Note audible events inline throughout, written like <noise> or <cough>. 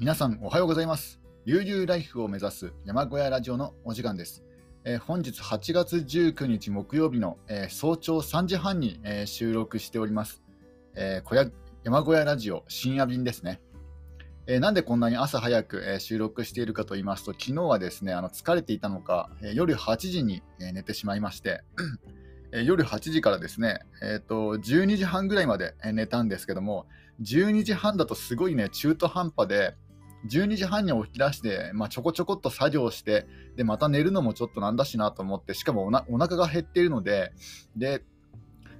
皆さんおはようございます。悠々ライフを目指す山小屋ラジオのお時間です、えー、本日8月19日木曜日の、えー、早朝3時半に、えー、収録しております、え小屋山小屋ラジオ深夜便ですね、えなんでこんなに朝早く、え収録しているかと言いますと昨日はですねあの疲れていたのか、え夜8時に、え寝てしまいましてえ夜8時からですね、えーと、12時半ぐらいまで寝たんですけども、12時半だとすごいね、中途半端で、12時半に起き出して、まあ、ちょこちょこっと作業して、で、また寝るのもちょっとなんだしなと思って、しかもおなお腹が減っているので、で、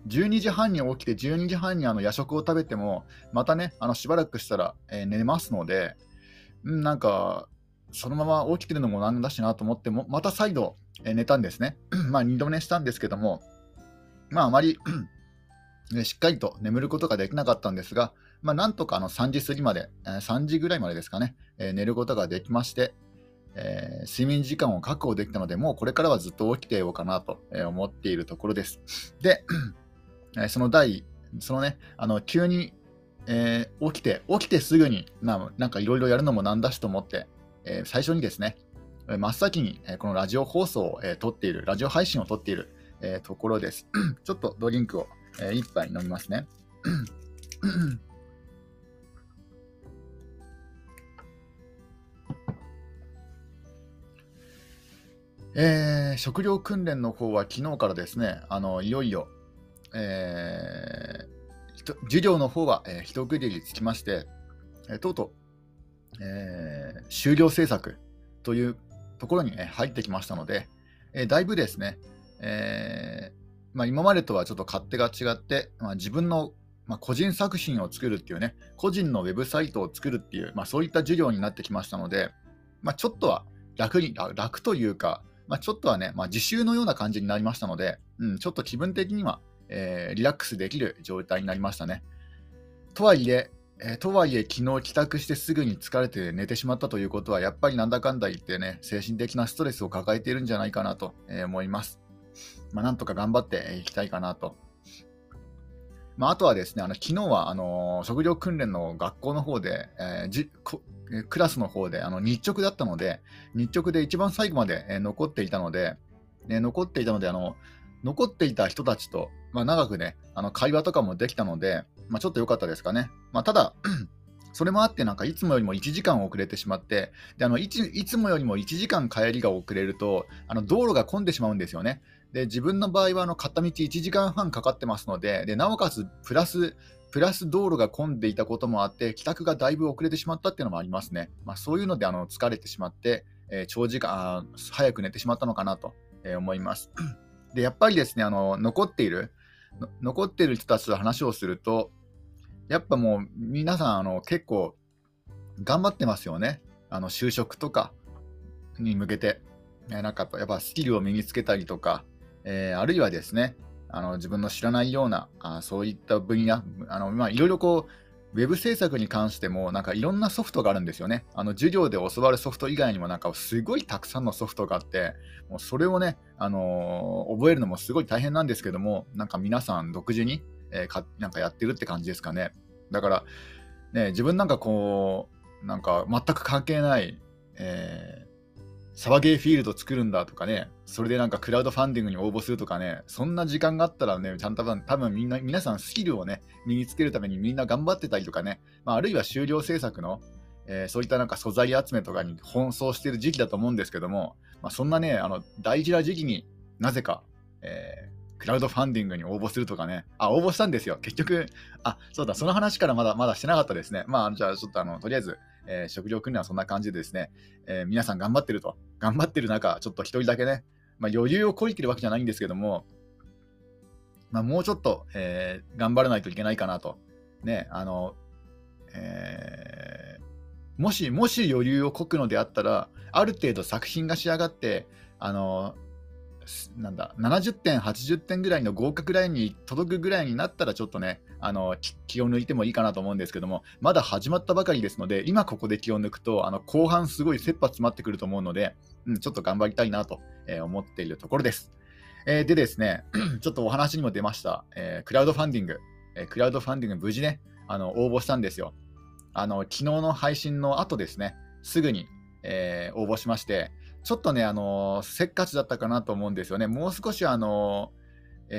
12時半に起きて、12時半にあの夜食を食べても、またね、あのしばらくしたら、えー、寝ますので、んなんか、そのまま起きてるのもなんだしなと思っても、また再度、えー、寝たんですね。<clears throat> まあ、2度寝したんですけども、まあ、あまり <clears throat> しっかりと眠ることができなかったんですが、まあ、なんとかあの3時過ぎまで、3時ぐらいまでですかね、えー、寝ることができまして、えー、睡眠時間を確保できたので、もうこれからはずっと起きてようかなと思っているところです。で、<clears throat> その第、そのね、あの急に、えー、起きて、起きてすぐに、ななんかいろいろやるのもなんだしと思って、えー、最初にですね、真っ先に、このラジオ放送を、撮っている、ラジオ配信を撮っている、ところです。<clears throat> ちょっとドリンクを、えー、1杯飲みますね。<clears throat> えー、食料訓練の方は昨日からですね、あのいよいよ、えー、授業の方は、えー、一区切りつきまして、えー、とうとう、えー、終了制作というところに、えー、入ってきましたので、えー、だいぶですね、えー、まあ、今までとはちょっと勝手が違って、まあ、自分の、まあ、個人作品を作るっていうね、個人のウェブサイトを作るっていう、まあそういった授業になってきましたので、まあちょっとは楽に楽というか、まちょっとはね、ま自習のような感じになりましたので、うん、ちょっと気分的には、えー、リラックスできる状態になりましたね。とはいえ、えー、とはいえ、昨日帰宅してすぐに疲れて寝てしまったということは、やっぱりなんだかんだ言ってね、精神的なストレスを抱えているんじゃないかなと思います。まあ、なんとか頑張っていきたいかなと。まあ、あとはですね、あの昨日はあの食料訓練の学校の方で、えー、じクラスの方であの日直だったので、日直で一番最後まで、えー、残っていたので、ね、残っていたのであの、残っていた人たちと、まあ、長くね、あの会話とかもできたので、まあ、ちょっと良かったですかね。まあ、ただ <clears throat> それもあって、なんかいつもよりも1時間遅れてしまって、であのいついつもよりも1時間帰りが遅れると、あの道路が混んでしまうんですよね。で自分の場合はあの片道1時間半かかってますので、でなおかつプラスプラス道路が混んでいたこともあって、帰宅がだいぶ遅れてしまったっていうのもありますね。まあ、そういうのであの疲れてしまって、えー、長時間早く寝てしまったのかなと思います。<clears throat> でやっぱりですねあの残っている残っている人たちと話をすると、やっぱもう皆さんあの結構頑張ってますよね。あの就職とかに向けて。なんかやっぱスキルを身につけたりとか、えー、あるいはですね、あの自分の知らないようなあそういった分野、あのまあ、いろいろこう、ウェブ制作に関しても、なんかいろんなソフトがあるんですよね。あの授業で教わるソフト以外にも、なんかすごいたくさんのソフトがあって、もうそれをね、あのー、覚えるのもすごい大変なんですけども、なんか皆さん独自に、えー、かなんかやってるって感じですかね。だから、ね、自分なんかこう、なんか全く関係ない、えーサバゲーフィールド作るんだとかね、それでなんかクラウドファンディングに応募するとかね、そんな時間があったらね、ちゃんと多分みんな、皆さんスキルをね、身につけるためにみんな頑張ってたりとかね、まあ、あるいは終了制作の、えー、そういったなんか素材集めとかに奔走してる時期だと思うんですけども、まあ、そんなね、あの大事な時期になぜか、えー、クラウドファンディングに応募するとかね、あ、応募したんですよ。結局、あ、そうだ、その話からまだまだしてなかったですね。まあ、じゃあちょっとあの、とりあえず、えー、食料訓練はそんな感じでですね、えー、皆さん頑張ってると。頑張ってる中、ちょっと一人だけね、まあ、余裕をこいてるわけじゃないんですけども、まあ、もうちょっと、えー、頑張らないといけないかなと。ね、あの、えー、もし、もし余裕をこくのであったら、ある程度作品が仕上がって、あの、なんだ、70点、80点ぐらいの合格ラインに届くぐらいになったら、ちょっとね、あの気を抜いてもいいかなと思うんですけども、まだ始まったばかりですので、今ここで気を抜くと、あの後半すごい切羽詰まってくると思うので、うん、ちょっと頑張りたいなと、え思っているところです。えー、でですね、<clears throat> ちょっとお話にも出ました、えー、クラウドファンディング、えー、クラウドファンディング無事ね、あの応募したんですよ。あの昨日の配信の後ですね、すぐに、え、応募しまして、ちょっとね、あのせっかちだったかなと思うんですよね。もう少し、あの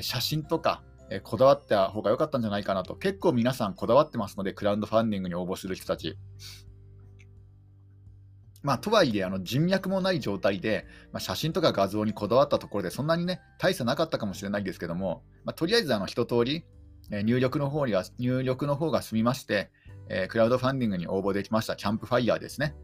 写真とか、えこだわった方が良かったんじゃないかなと。結構皆さんこだわってますので、クラウドファンディングに応募する人たち。まあ、とはいえあの人脈もない状態で、まあ、写真とか画像にこだわったところでそんなにね大差なかったかもしれないですけども、まあ、とりあえずあの一通り、え入力の方には入力の方が済みまして、えー、クラウドファンディングに応募できましたキャンプファイヤーですね。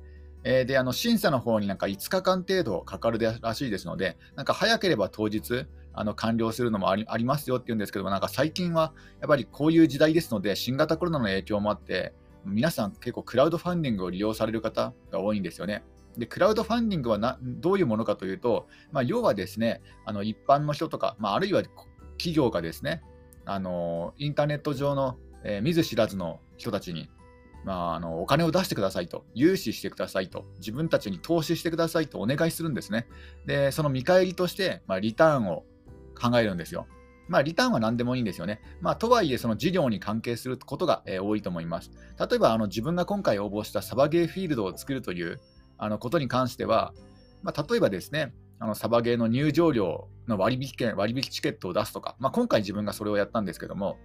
えー、であの審査の方になんか5日間程度かかるらしいですので、なんか早ければ当日あの完了するのもありありますよっていうんですけども、なんか最近はやっぱりこういう時代ですので、新型コロナの影響もあって、皆さん結構クラウドファンディングを利用される方が多いんですよね。で、クラウドファンディングはなどういうものかというと、まあ、要はですね、あの一般の人とか、まあ、あるいは企業がですね、あのインターネット上の、えー、見ず知らずの人たちに、まあ、あのお金を出してくださいと、融資してくださいと、自分たちに投資してくださいとお願いするんですね。で、その見返りとして、まあ、リターンを考えるんですよ。まあ、リターンは何でもいいんですよね。まあ、とはいえ、その事業に関係することが、えー、多いと思います。例えば、あの自分が今回応募したサバゲーフィールドを作るというあのことに関しては、まあ、例えばですね、あのサバゲーの入場料の割引券、割引チケットを出すとか、まあ、今回自分がそれをやったんですけども、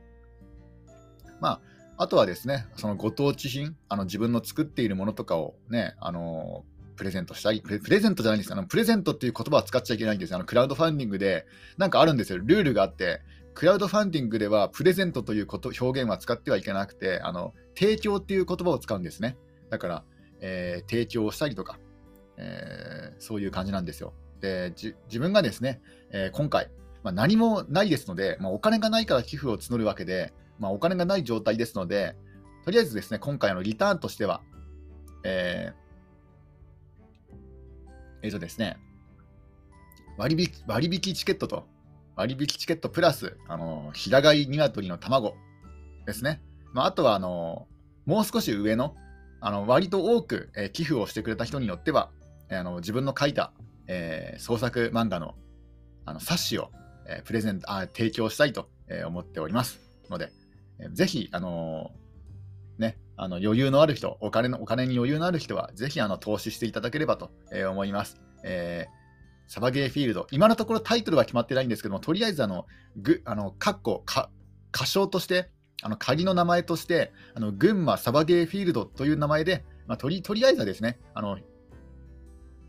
まあ、あとはですね、そのご当地品、あの自分の作っているものとかをね、あのプレゼントしたり、プレゼントじゃないんですあのプレゼントっていう言葉は使っちゃいけないんですあのクラウドファンディングで、なんかあるんですよ、ルールがあって、クラウドファンディングではプレゼントということ表現は使ってはいけなくて、あの提供っていう言葉を使うんですね。だから、えー、提供したりとか、えー、そういう感じなんですよ。で自分がですね、えー、今回、まあ、何もないですので、まあ、お金がないから寄付を募るわけで、まあ、お金がない状態ですので、とりあえずですね、今回のリターンとしては、えー、えー、とですね、割引割引チケットと、割引チケットプラス、あの平飼い鶏の卵ですね。まあ、あとはあのもう少し上のあの割と多く、えー、寄付をしてくれた人によっては、えー、あの自分の書いた、えー、創作漫画のあの冊子を、えー、プレゼントあ提供したいと、え、思っておりますので、ぜひ、あの、ね、あの余裕のある人お金の、お金に余裕のある人は、ぜひあの投資していただければと、え、思います。えーサバゲーフィールド、今のところタイトルは決まってないんですけども、とりあえずあの、ぐあの、かっこ、か、歌唱として、あの仮の名前としてあの群馬サバゲーフィールドという名前で、まあ、とりとりあえずはですねあの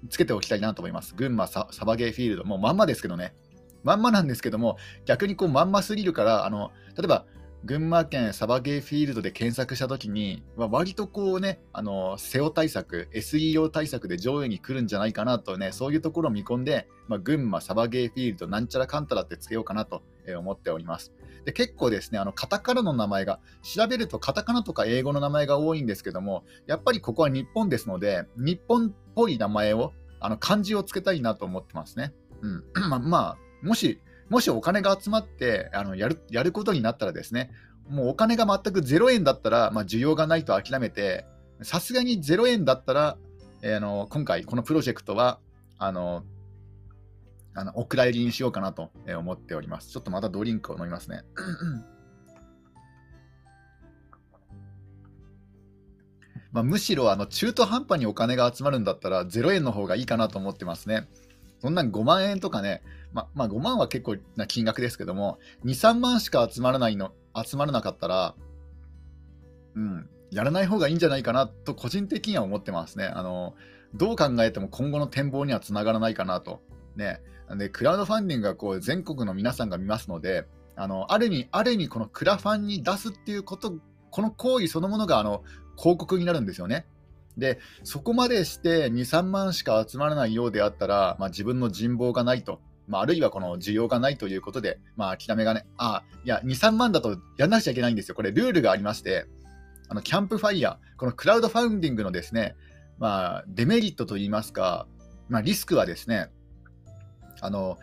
つけておきたいなと思います。群馬サバゲーフィールド、もうまんまですけどね、まんまなんですけども、逆にこうまんますぎるから、あの例えば群馬県サバゲーフィールドで検索したときに、まあ、割とこうね、あの SEO 対策、SEO 対策で上位に来るんじゃないかなとね、そういうところを見込んで、まあ、群馬サバゲーフィールドなんちゃらかんたらってつけようかなと思っております。で結構ですね、あのカタカナの名前が、調べるとカタカナとか英語の名前が多いんですけども、やっぱりここは日本ですので、日本っぽい名前を、あの漢字をつけたいなと思ってますね。うん、<clears throat> まあ、もし、もしお金が集まってあのやるやることになったらですね、もうお金が全く0円だったら、まあ、需要がないと諦めて、さすがに0円だったら、えー、あの今回、このプロジェクトは、あのあのお蔵入りにしようかなと思っております。ちょっとまたドリンクを飲みますね。まあ、むしろあの中途半端にお金が集まるんだったら0円の方がいいかなと思ってますね。そんなん5万円とかね、ままあ、5万は結構な金額ですけども、2、3万しか集まらないの集まらなかったら、うん、やらない方がいいんじゃないかなと個人的には思ってますね。あのどう考えても今後の展望にはつながらないかなと。ね、でクラウドファンディングがこう全国の皆さんが見ますので、あのある意味、ある意味このクラファンに出すっていうこと、この行為そのものがあの広告になるんですよね。で、そこまでして2、3万しか集まらないようであったら、まあ、自分の人望がないと。まあ、あるいはこの需要がないということで、まあ、諦めがね、あ、いや、2、3万だとやらなくちゃいけないんですよ。これ、ルールがありまして、あのキャンプファイヤー、このクラウドファンディングのですね、まあ、デメリットといいますか、まあ、リスクはですね、あの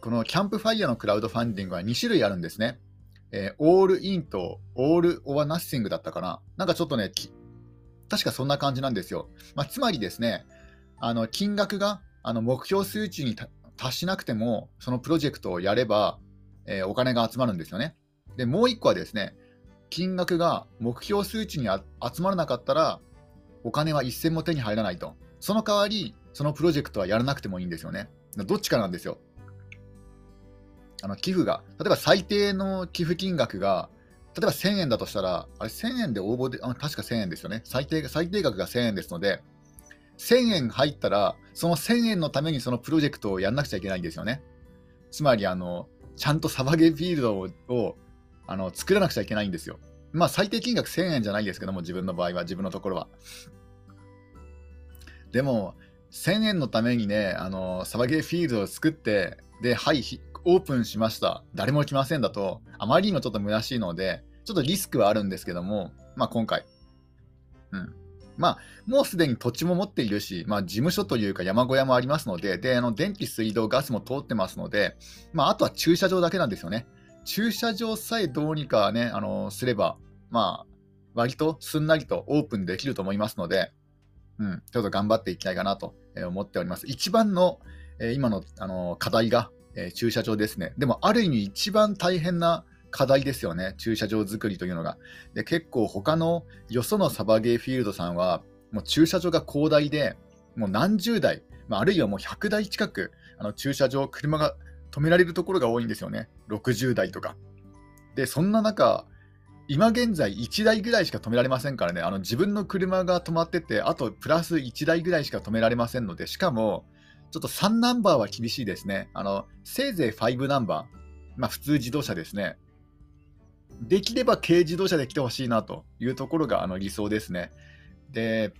このキャンプファイヤーのクラウドファンディングは2種類あるんですね。えー、オールインとオールオアナッシングだったかな。なんかちょっとね、確かそんな感じなんですよ。まあ、つまりですね、あの金額があの目標数値に達しなくても、そのプロジェクトをやれば、えー、お金が集まるんですよね。で、もう1個はですね、金額が目標数値に集まらなかったら、お金は一銭も手に入らないと。その代わり、そのプロジェクトはやらなくてもいいんですよね。どっちかなんですよ。あの寄付が、例えば最低の寄付金額が、例えば1000円だとしたら、あれ1000円で応募で、あ確か1000円ですよね。最低最低額が1000円ですので、1000円入ったら、その1000円のためにそのプロジェクトをやらなくちゃいけないんですよね。つまり、あの、ちゃんとサバゲーフィールドををあの作らなくちゃいけないんですよ。まあ、最低金額1000円じゃないですけども、自分の場合は、自分のところは。でも、1000円のためにね、あのサバゲーフィールドを作って、で、はい、オープンしました。誰も来ませんだと、あまりにもちょっと虚しいので、ちょっとリスクはあるんですけども、まあ、今回、うん。まあ、もうすでに土地も持っているし、まあ、事務所というか山小屋もありますので、で、あの、電気、水道、ガスも通ってますので、まあ、あとは駐車場だけなんですよね。駐車場さえどうにかね、あの、すれば、まあ、割とすんなりとオープンできると思いますので、うん、ちょっと頑張っていきたいかなと思っております。一番の、え、今のあの課題が、え、駐車場ですね。でも、ある意味一番大変な課題ですよね、駐車場作りというのが。で結構他のよそのサバゲーフィールドさんは、もう駐車場が広大で、もう何十台、まあ、あるいはもう100台近く、あの駐車場、車が止められるところが多いんですよね、60台とか。で、そんな中、今現在1台ぐらいしか止められませんからね、あの自分の車が止まってて、あとプラス1台ぐらいしか止められませんので、しかも、ちょっと3ナンバーは厳しいですね。あのせいぜい5ナンバー、まあ、普通自動車ですね。できれば軽自動車で来てほしいなというところがあの理想ですね。で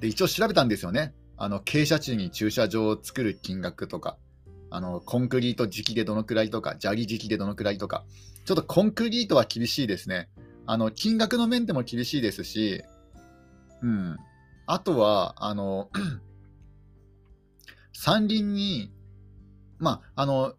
で、一応調べたんですよね。あの傾斜地に駐車場を作る金額とか、あのコンクリート時期でどのくらいとか、砂利時期でどのくらいとか、ちょっとコンクリートは厳しいですね。あの金額の面でも厳しいですし、うん、あとは、あの <clears throat> 山林に、まあ、あの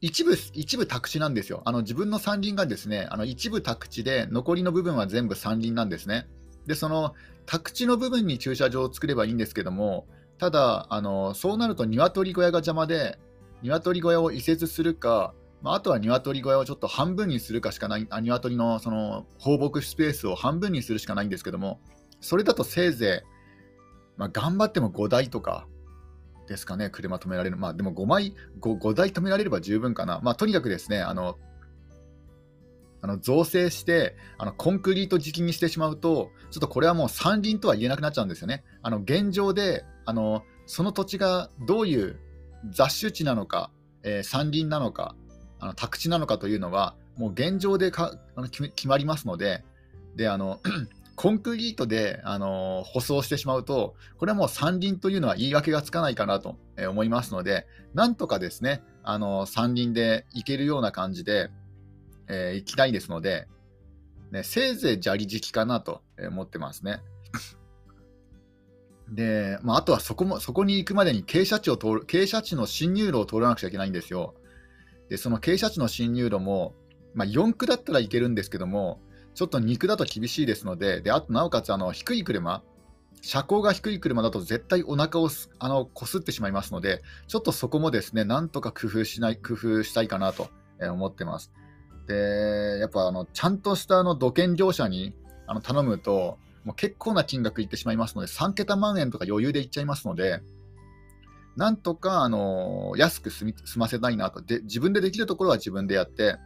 一部、一部宅地なんですよ。あの自分の山林がですね、あの一部宅地で、残りの部分は全部山林なんですね。で、その宅地の部分に駐車場を作ればいいんですけども、ただ、あのそうなると鶏小屋が邪魔で、鶏小屋を移設するか、まあ、あとは鶏小屋をちょっと半分にするかしかない、あ鶏のその放牧スペースを半分にするしかないんですけども、それだとせいぜい、まあ、頑張っても5台とか、ですかね、車止められる。まあでも5枚、5, 5台止められれば十分かな。まあとにかくですね、あの、あの造成してあのコンクリート敷きにしてしまうと、ちょっとこれはもう山林とは言えなくなっちゃうんですよね。あの現状であのその土地がどういう雑種地なのか、えー、山林なのか、あの宅地なのかというのは、もう現状でかあの決まりますので、であのコンクリートで、あの舗装してしまうと、これはもう山林というのは言い訳がつかないかなと思いますので、なんとかですね、あの山林で行けるような感じで、えー、行きたいですので、ね、せいぜい砂利敷きかなと思ってますね。で、まあ、あとはそこもそこに行くまでに傾斜地を通る傾斜地の進入路を通らなくちゃいけないんですよ。で、その傾斜地の進入路も、まあ、4区だったらいけるんですけども、ちょっと肉だと厳しいですので、であとなおかつあの低い車、車高が低い車だと絶対お腹をあのこすってしまいますので、ちょっとそこもですね、なんとか工夫しない、工夫したいかなと思ってます。で、やっぱあのちゃんとしたあの土建業者にあの頼むと、もう結構な金額いってしまいますので、3桁万円とか余裕でいっちゃいますので、なんとかあの安く済ませたいなとで、自分でできるところは自分でやって、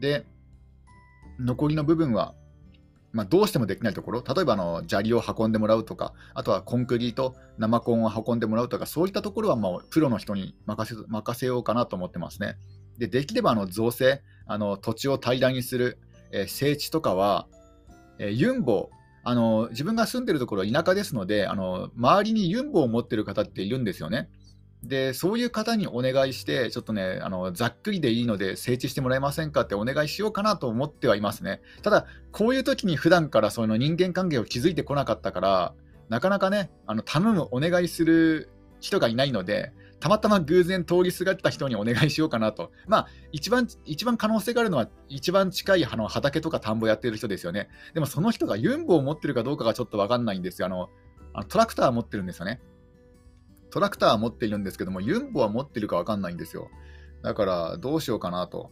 で、残りの部分は、まあ、どうしてもできないところ、例えばあの砂利を運んでもらうとか、あとはコンクリート、生コンを運んでもらうとか、そういったところはもうプロの人に任せ任せようかなと思ってますね。でできればあの造成、あの土地を平らにする、えー、整地とかは、えー、ユンボあの、自分が住んでるところは田舎ですのであの、周りにユンボを持ってる方っているんですよね。で、そういう方にお願いして、ちょっとね、あのざっくりでいいので、整地してもらえませんか？ってお願いしようかなと思ってはいますね。ただ、こういう時に普段からその人間関係を築いてこなかったから、なかなかね、あの頼む、お願いする人がいないので、たまたま偶然通りすがった人にお願いしようかなと。まあ、一番、一番可能性があるのは、一番近いあの畑とか田んぼやってる人ですよね。でもその人がユンボを持ってるかどうかがちょっとわかんないんですよ。あの、あのトラクター持ってるんですよね。トラクターは持っているんですけども、ユンボは持ってるか分かんないんですよ。だから、どうしようかなと。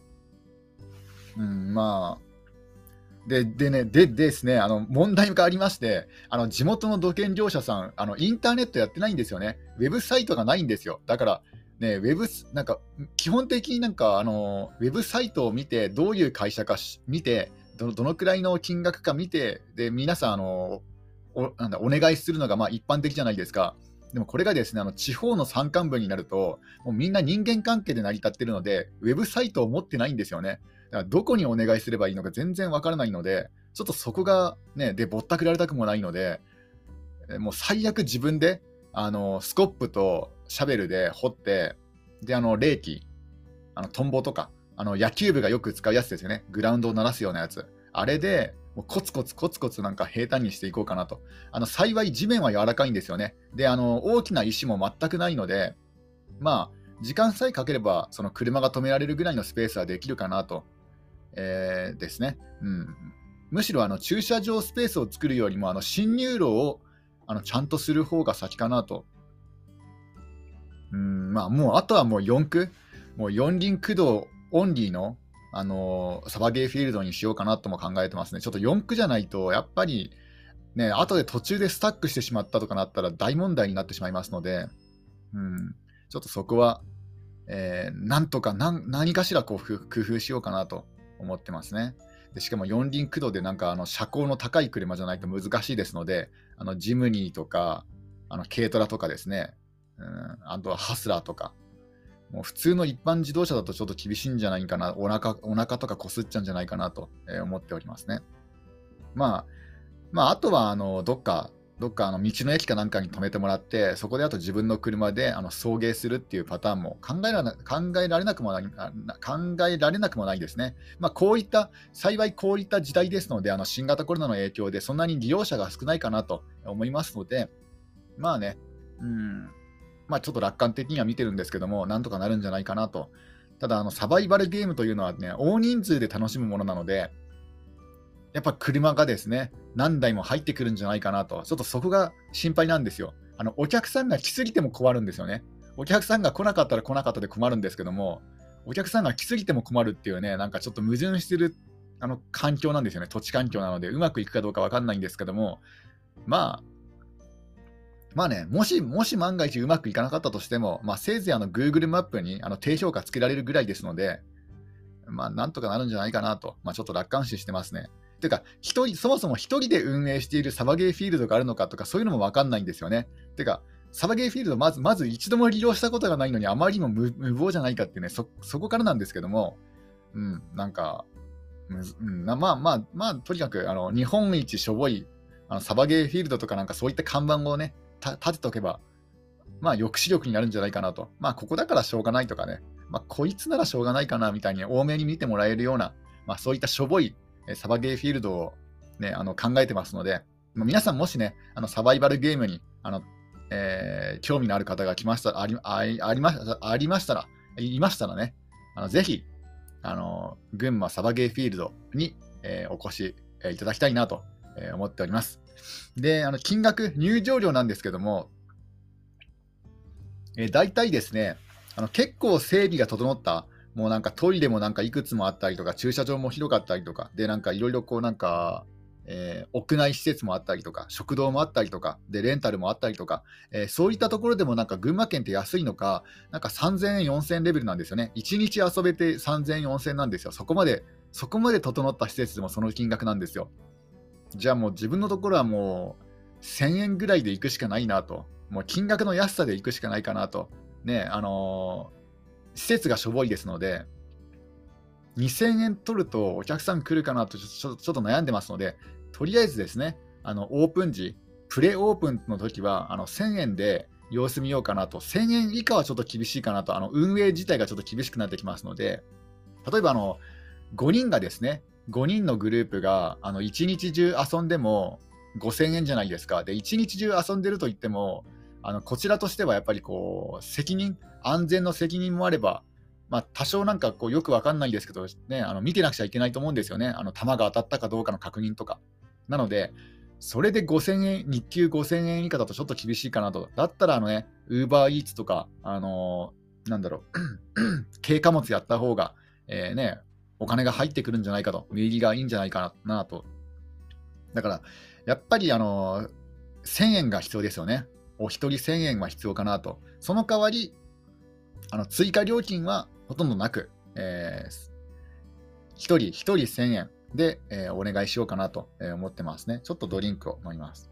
うん、まあ、ででね、でですね、あの問題がありまして、あの地元の土建業者さんあの、インターネットやってないんですよね。ウェブサイトがないんですよ。だから、ね、ウェブなんか基本的になんかあのウェブサイトを見て、どういう会社か見てど、どのくらいの金額か見て、で皆さんあのおなんだお願いするのがまあ一般的じゃないですか。でもこれがですね、あの地方の山間部になると、もうみんな人間関係で成り立ってるので、ウェブサイトを持ってないんですよね。だからどこにお願いすればいいのか全然わからないので、ちょっとそこがね、で、ぼったくられたくもないので、もう最悪自分で、あの、スコップとシャベルで掘って、で、あの、冷気、あの、トンボとか、あの、野球部がよく使うやつですよね。グラウンドを鳴らすようなやつ。あれで、もうコツコツコツコツなんか平坦にしていこうかなと。あの幸い地面は柔らかいんですよね。で、あの大きな石も全くないので、まあ、時間さえかければ、その車が止められるぐらいのスペースはできるかなと、えー、ですね。うん、むしろあの駐車場スペースを作るよりも、あの進入路をあのちゃんとする方が先かなと。うんまあ、もうあとはもう4区、もう四輪駆動オンリーのあのサバゲーフィールドにしようかなとも考えてますね。ちょっと4区じゃないと、やっぱり、ね、後で途中でスタックしてしまったとかなったら大問題になってしまいますので、うん、ちょっとそこは、えー、なんとか何何かしらこう工夫しようかなと思ってますね。でしかも四輪駆動でなんかあの車高の高い車じゃないと難しいですので、あのジムニーとか、あの軽トラとかですね、うん、あとはハスラーとか、もう普通の一般自動車だとちょっと厳しいんじゃないかな、お腹お腹とかこすっちゃうんじゃないかなと思っておりますね。まあ、まあ、あとはあのどっか、どっかあの道の駅かなんかに止めてもらって、そこであと自分の車であの送迎するっていうパターンも考えられなくもない考えられなくもないですね。まあ、こういった、幸いこういった時代ですので、あの新型コロナの影響でそんなに利用者が少ないかなと思いますので、まあね、うん、まあ、ちょっと楽観的には見てるんですけども、なんとかなるんじゃないかなと。ただ、あのサバイバルゲームというのはね、大人数で楽しむものなので、やっぱ車がですね、何台も入ってくるんじゃないかなと、ちょっとそこが心配なんですよ。あのお客さんが来すぎても困るんですよね。お客さんが来なかったら来なかったで困るんですけども、お客さんが来すぎても困るっていうね、なんかちょっと矛盾してるあの環境なんですよね、土地環境なので、うまくいくかどうか分かんないんですけども、まあ、まあね、もし、もし万が一うまくいかなかったとしても、まあ、せいぜいあの Google マップにあの低評価つけられるぐらいですので、まあ、なんとかなるんじゃないかなと、まあ、ちょっと楽観視してますね。てか、一人、そもそも1人で運営しているサバゲーフィールドがあるのかとか、そういうのも分かんないんですよね。てか、サバゲーフィールドまず、まず一度も利用したことがないのに、あまりにも無謀じゃないかってね、そ、そこからなんですけども、うん、なんか、うん、まあまあ、まあ、とにかく、あの、日本一しょぼい、あのサバゲーフィールドとかなんかそういった看板をね、立てておけば、まあ、抑止力になるんじゃないかなと。まあ、ここだからしょうがないとかね、まあ、こいつならしょうがないかなみたいに多めに見てもらえるような、まあ、そういったしょぼいサバゲーフィールドを、ね、あの考えてますので、皆さんもしね、あのサバイバルゲームにあの、えー、興味のある方が来ましたありありまありましたら、いましたらね、あのぜひ、あの群馬サバゲーフィールドに、えー、お越しいただきたいなとえ思っております。で、あの金額、入場料なんですけども、えー、大体ですね、あの結構整備が整った、もうなんかトイレもなんかいくつもあったりとか、駐車場も広かったりとか、で、なんかいろいろこうなんか、えー、屋内施設もあったりとか、食堂もあったりとか、で、レンタルもあったりとか、えー、そういったところでもなんか群馬県って安いのか、なんか3000円、4000円レベルなんですよね。1日遊べて3000円、4000円なんですよ。そこまで、そこまで整った施設でもその金額なんですよ。じゃあもう自分のところはもう1000円ぐらいで行くしかないなと、もう金額の安さで行くしかないかなと、ね、あのー、施設がしょぼいですので、2000円取るとお客さん来るかなとちょっと悩んでますので、とりあえずですね、あのオープン時、プレオープンの時はあの1000円で様子見ようかなと、1000円以下はちょっと厳しいかなと、あの運営自体がちょっと厳しくなってきますので、例えばあの5人がですね、5人のグループがあの1日中遊んでも5000円じゃないですか。で、1日中遊んでると言っても、あのこちらとしてはやっぱりこう責任、安全の責任もあれば、まあ、多少なんかこうよくわかんないですけど、ね、あの見てなくちゃいけないと思うんですよね。あの球が当たったかどうかの確認とか。なので、それで5000円、日給5000円以下だとちょっと厳しいかなと。だったら、あのね、ウーバーイーツとか、あのー、なんだろう、<clears throat> 軽貨物やった方が、えー、ね、お金が入ってくるんじゃないかと、名義がいいんじゃないかなと。だから、やっぱりあの1000円が必要ですよね。お一人1000円は必要かなと。その代わり、あの追加料金はほとんどなく、えー、1人1人1000円で、えー、お願いしようかなと思ってますね。ちょっとドリンクを飲みます。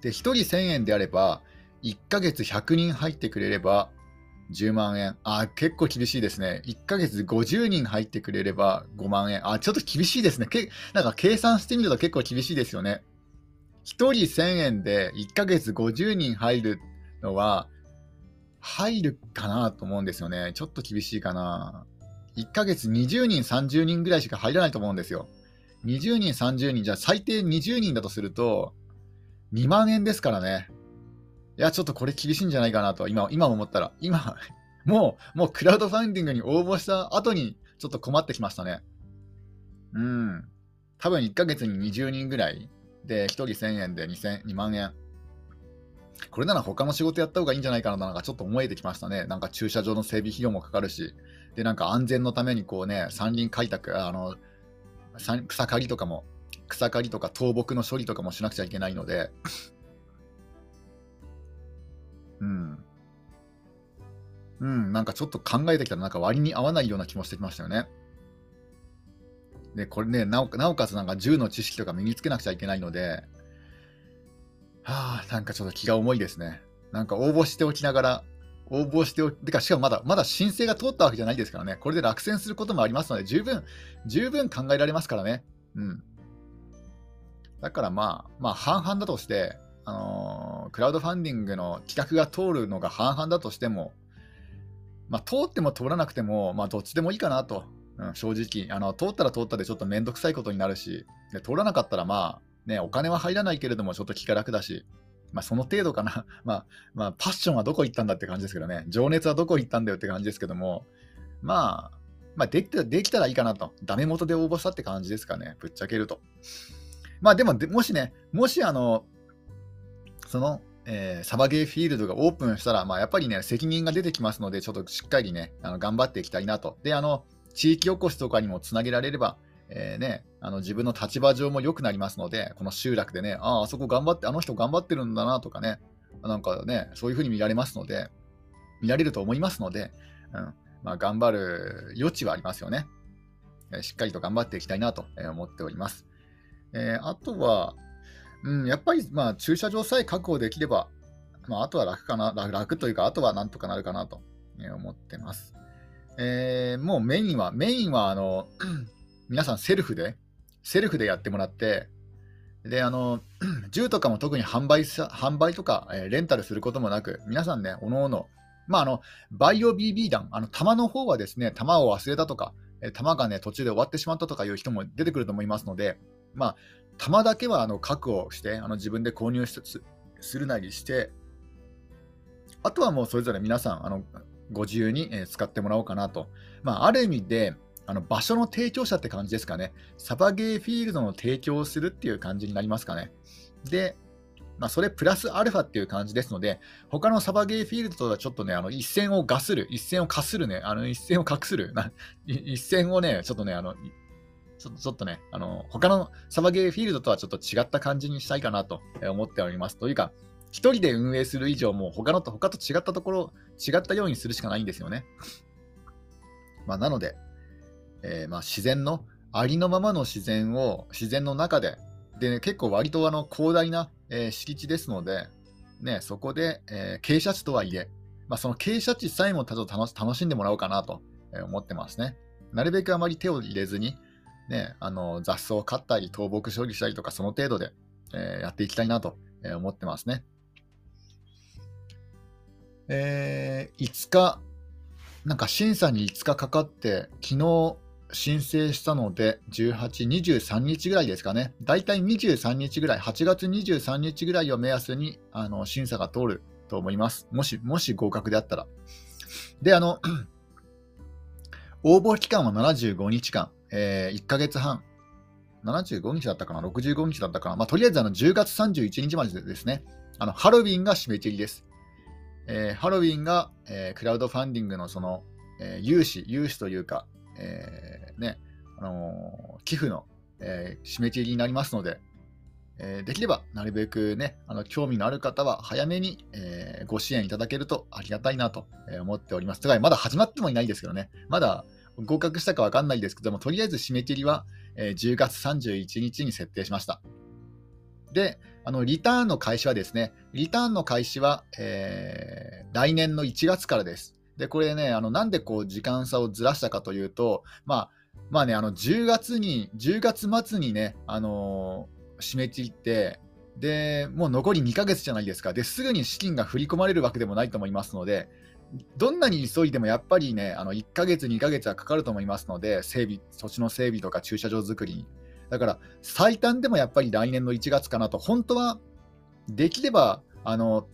で、1人1000円であれば、1ヶ月100人入ってくれれば10万円。あ、結構厳しいですね。1ヶ月50人入ってくれれば5万円。あ、ちょっと厳しいですね。けなんか計算してみると結構厳しいですよね。1人1000円で1ヶ月50人入るのは、入るかなと思うんですよね。ちょっと厳しいかな。1ヶ月20人、30人ぐらいしか入らないと思うんですよ。20人、30人、じゃあ最低20人だとすると、2万円ですからね。いや、ちょっとこれ厳しいんじゃないかなと、今、今思ったら。今、<laughs> もう、もうクラウドファンディングに応募した後に、ちょっと困ってきましたね。うん。多分1ヶ月に20人ぐらいで、1人1000円で2000 2万円。これなら他の仕事やった方がいいんじゃないかななんかちょっと思えてきましたね。なんか駐車場の整備費用もかかるし、で、なんか安全のためにこうね、山林開拓、あの、草刈りとかも、草刈りとか倒木の処理とかもしなくちゃいけないので、うん。うん、なんかちょっと考えてきたら、なんか割に合わないような気もしてきましたよね。で、これね、なおなおかつなんか銃の知識とか身につけなくちゃいけないので、はあ、なんかちょっと気が重いですね。なんか応募しておきながら、応募しておき、てか、しかもまだ、まだ申請が通ったわけじゃないですからね。これで落選することもありますので、十分、十分考えられますからね。うん。だからまあ、まあ、半々だとして、あの、クラウドファンディングの企画が通るのが半々だとしても、まあ、通っても通らなくても、まあ、どっちでもいいかなと、うん、正直あの。通ったら通ったでちょっと面倒くさいことになるし、で通らなかったら、まあ、ね、お金は入らないけれども、ちょっと気が楽だし、まあ、その程度かな。<laughs> まあ、まあ、パッションはどこ行ったんだって感じですけどね。情熱はどこ行ったんだよって感じですけども、まあ、まあ、できたできたらいいかなと。ダメ元で応募したって感じですかね。ぶっちゃけると。まあでも、もしね、もしあの、その、えー、サバゲーフィールドがオープンしたら、まあ、やっぱりね、責任が出てきますので、ちょっとしっかりね、あの頑張っていきたいなと。で、あの、地域おこしとかにもつなげられれば、えー、ね、あの自分の立場上も良くなりますので、この集落でね、ああ、あそこ頑張って、あの人頑張ってるんだなとかね、なんかね、そういうふうに見られますので、見られると思いますので、うんまあ、頑張る余地はありますよね。え、しっかりと頑張っていきたいなと思っております。えー、あとは、うん、やっぱり、まあ、駐車場さえ確保できれば、まあ、あとは楽かな、楽というか、あとはなんとかなるかなと思ってます。えー、もうメインは、メインは、あの、<clears throat> 皆さんセルフで、セルフでやってもらって、で、あの、<clears throat> 銃とかも特に販売さ販売とか、えー、レンタルすることもなく、皆さんね、おのおの、まあ、あの、バイオ BB 弾、あの、弾の方はですね、弾を忘れたとか、弾がね、途中で終わってしまったとかいう人も出てくると思いますので、まあ、弾だけはあの確保して、あの自分で購入すするなりして、あとはもうそれぞれ皆さん、あのご自由に使ってもらおうかなと。まあ、ある意味で、あの場所の提供者って感じですかね。サバゲーフィールドの提供をするっていう感じになりますかね。で、まあ、それプラスアルファっていう感じですので、他のサバゲーフィールドとはちょっとね、あの一線をガスる、一線をかするね、あの一線を隠する、一線をね、ちょっとね、あのちょっとちょっとね、あの、他のサバゲーフィールドとはちょっと違った感じにしたいかなと思っております。というか、一人で運営する以上、もう他のと、他と違ったところ、違ったようにするしかないんですよね。まあ、なので、えー、まあ自然の、ありのままの自然を、自然の中で、で、ね、結構割とあの広大な、えー、敷地ですので、ね、そこで、えー、傾斜地とはいえ、まあ、その傾斜地さえも楽しんでもらおうかなと思ってますね。なるべくあまり手を入れずに、ね、あの雑草を刈ったり、倒木処理したりとか、その程度で、えー、やっていきたいなと思ってますね。えー、5日、なんか審査に5日かかって、昨日申請したので、18、23日ぐらいですかね。だいたい23日ぐらい、8月23日ぐらいを目安にあの審査が通ると思います。もし、もし合格であったら。で、あの、<clears throat> 応募期間は75日間。えー、1ヶ月半、75日だったかな、65日だったかな、まあ、とりあえずあの10月31日までですね、あのハロウィンが締め切りです。えー、ハロウィンが、えー、クラウドファンディングのその、えー、融資、融資というか、えーねあの寄付の、え締め切りになりますので、えできればなるべくね、あの興味のある方は早めに、えご支援いただけるとありがたいなと思っております。まだ始まってもいないですけどね、まだ合格したかわかんないですけども、とりあえず締め切りは、え10月31日に設定しました。で、あのリターンの開始はですね、リターンの開始は、えー、来年の1月からです。で、これね、あのなんでこう時間差をずらしたかというと、まあ、まあね、あの10月に、10月末にね、あのー、締め切って、で、もう残り2ヶ月じゃないですか。で、すぐに資金が振り込まれるわけでもないと思いますので、どんなに急いでもやっぱりね、あの1ヶ月、2ヶ月はかかると思いますので、整備、土地の整備とか駐車場作りに。だから、最短でもやっぱり来年の1月かなと、本当はできれば、あの、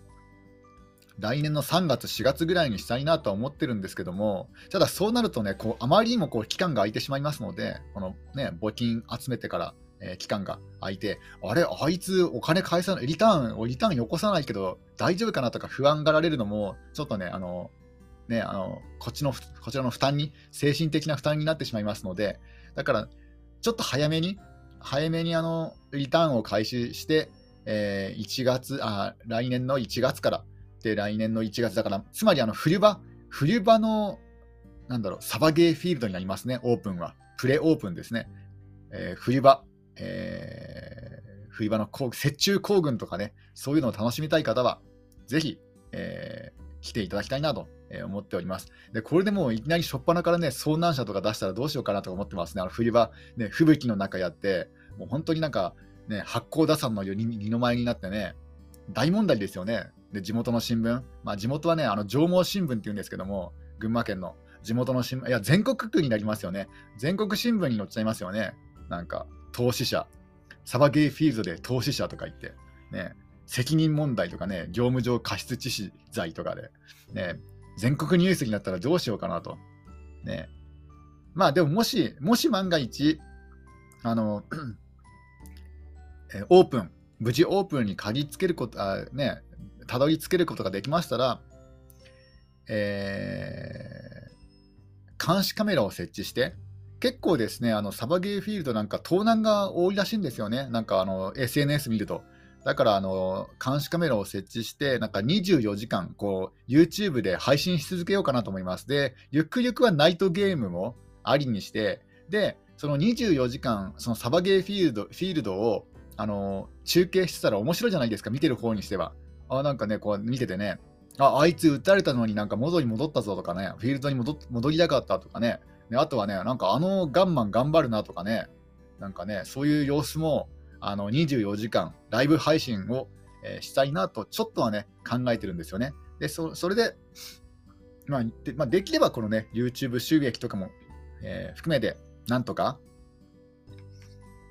来年の3月、4月ぐらいにしたいなとは思ってるんですけども、ただそうなるとね、こうあまりにもこう期間が空いてしまいますので、このね、募金集めてから、え、期間が空いて、あれ、あいつお金返さない、リターン、リターンよこさないけど大丈夫かなとか不安がられるのも、ちょっとね、あの、ね、あのこっちのこちらの負担に、精神的な負担になってしまいますので、だから、ちょっと早めに、早めにあのリターンを開始して、えー、1月あ、来年の1月から、で、来年の1月だから、つまりあの冬場、冬場の、なんだろう、サバゲーフィールドになりますね、オープンは。プレオープンですね。えー、冬場、えー、冬場の雪中行軍とかね、そういうのを楽しみたい方は、ぜひ、えー、来ていただきたいなと思っております。で、これでもういきなり初っ端からね、遭難者とか出したらどうしようかなとか思ってますね。あの冬場、ね、吹雪の中やって、もう本当になんか、ね、八甲田山の二の前になってね、大問題ですよね。で、地元の新聞、まあ、地元はね、あの上毛新聞っていうんですけども、群馬県の地元の新聞、いや、全国区になりますよね。全国新聞に載っちゃいますよね。なんか、投資者、サバゲーフィールドで投資者とか言って、ね、責任問題とかね、業務上過失致死罪とかで、ね、全国ニュースになったらどうしようかなと。ね。まあでももし、もし万が一、あの、オープン、無事オープンに鍵つけること、あね、たどり着けることができましたら、えー、監視カメラを設置して、結構ですね、あのサバゲーフィールドなんか盗難が多いらしいんですよね。なんかあの SNS 見ると。だからあの監視カメラを設置して、なんか24時間こう YouTube で配信し続けようかなと思います。で、ゆくゆくはナイトゲームもありにして、で、その24時間、そのサバゲーフィールドフィールドをあの中継してたら面白いじゃないですか、見てる方にしては。あなんかね、こう見ててね、あ、あいつ撃たれたのになんか元に戻ったぞとかね、フィールドに戻戻りたかったとかね、ねあとはね、なんかあのガンマン頑張るなとかね、なんかね、そういう様子もあの24時間ライブ配信を、えー、したいなと、ちょっとはね、考えてるんですよね。で、そそれで、まあでまあ、できればこのね、YouTube 収益とかも、えー、含めて、なんとか、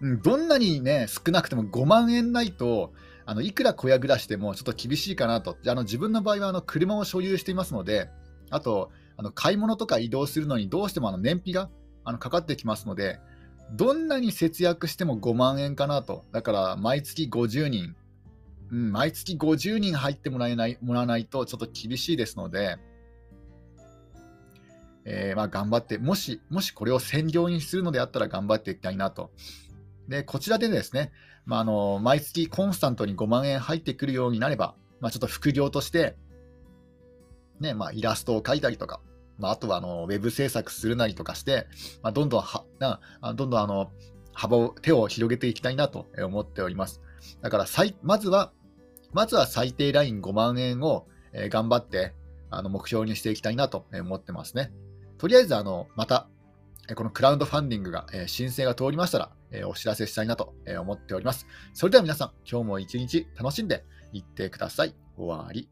うん、どんなにね、少なくても5万円ないと、あのいくら小屋暮らしでもちょっと厳しいかなと。あの自分の場合はあの車を所有していますので、あと、あの買い物とか移動するのにどうしてもあの燃費があのかかってきますので、どんなに節約しても5万円かなと。だから毎月50人、うん、毎月50人入ってもらえないもらわないとちょっと厳しいですので、えー、まあ頑張って、もし、もしこれを専業にするのであったら頑張っていきたいなと。で、こちらでですね、まあ、あの毎月コンスタントに5万円入ってくるようになれば、まあ、ちょっと副業として、ねまあ、イラストを描いたりとか、まあ、あとはあのウェブ制作するなりとかして、まあ、どんどんはなどんどんあの幅を、手を広げていきたいなと思っております。だからまずは、まずは最低ライン5万円を、えー、頑張ってあの目標にしていきたいなと思ってますね。とりあえずあの、またこのクラウドファンディングが、え申請が通りましたら、えお知らせしたいなと思っております。それでは皆さん、今日も一日楽しんでいってください。終わり。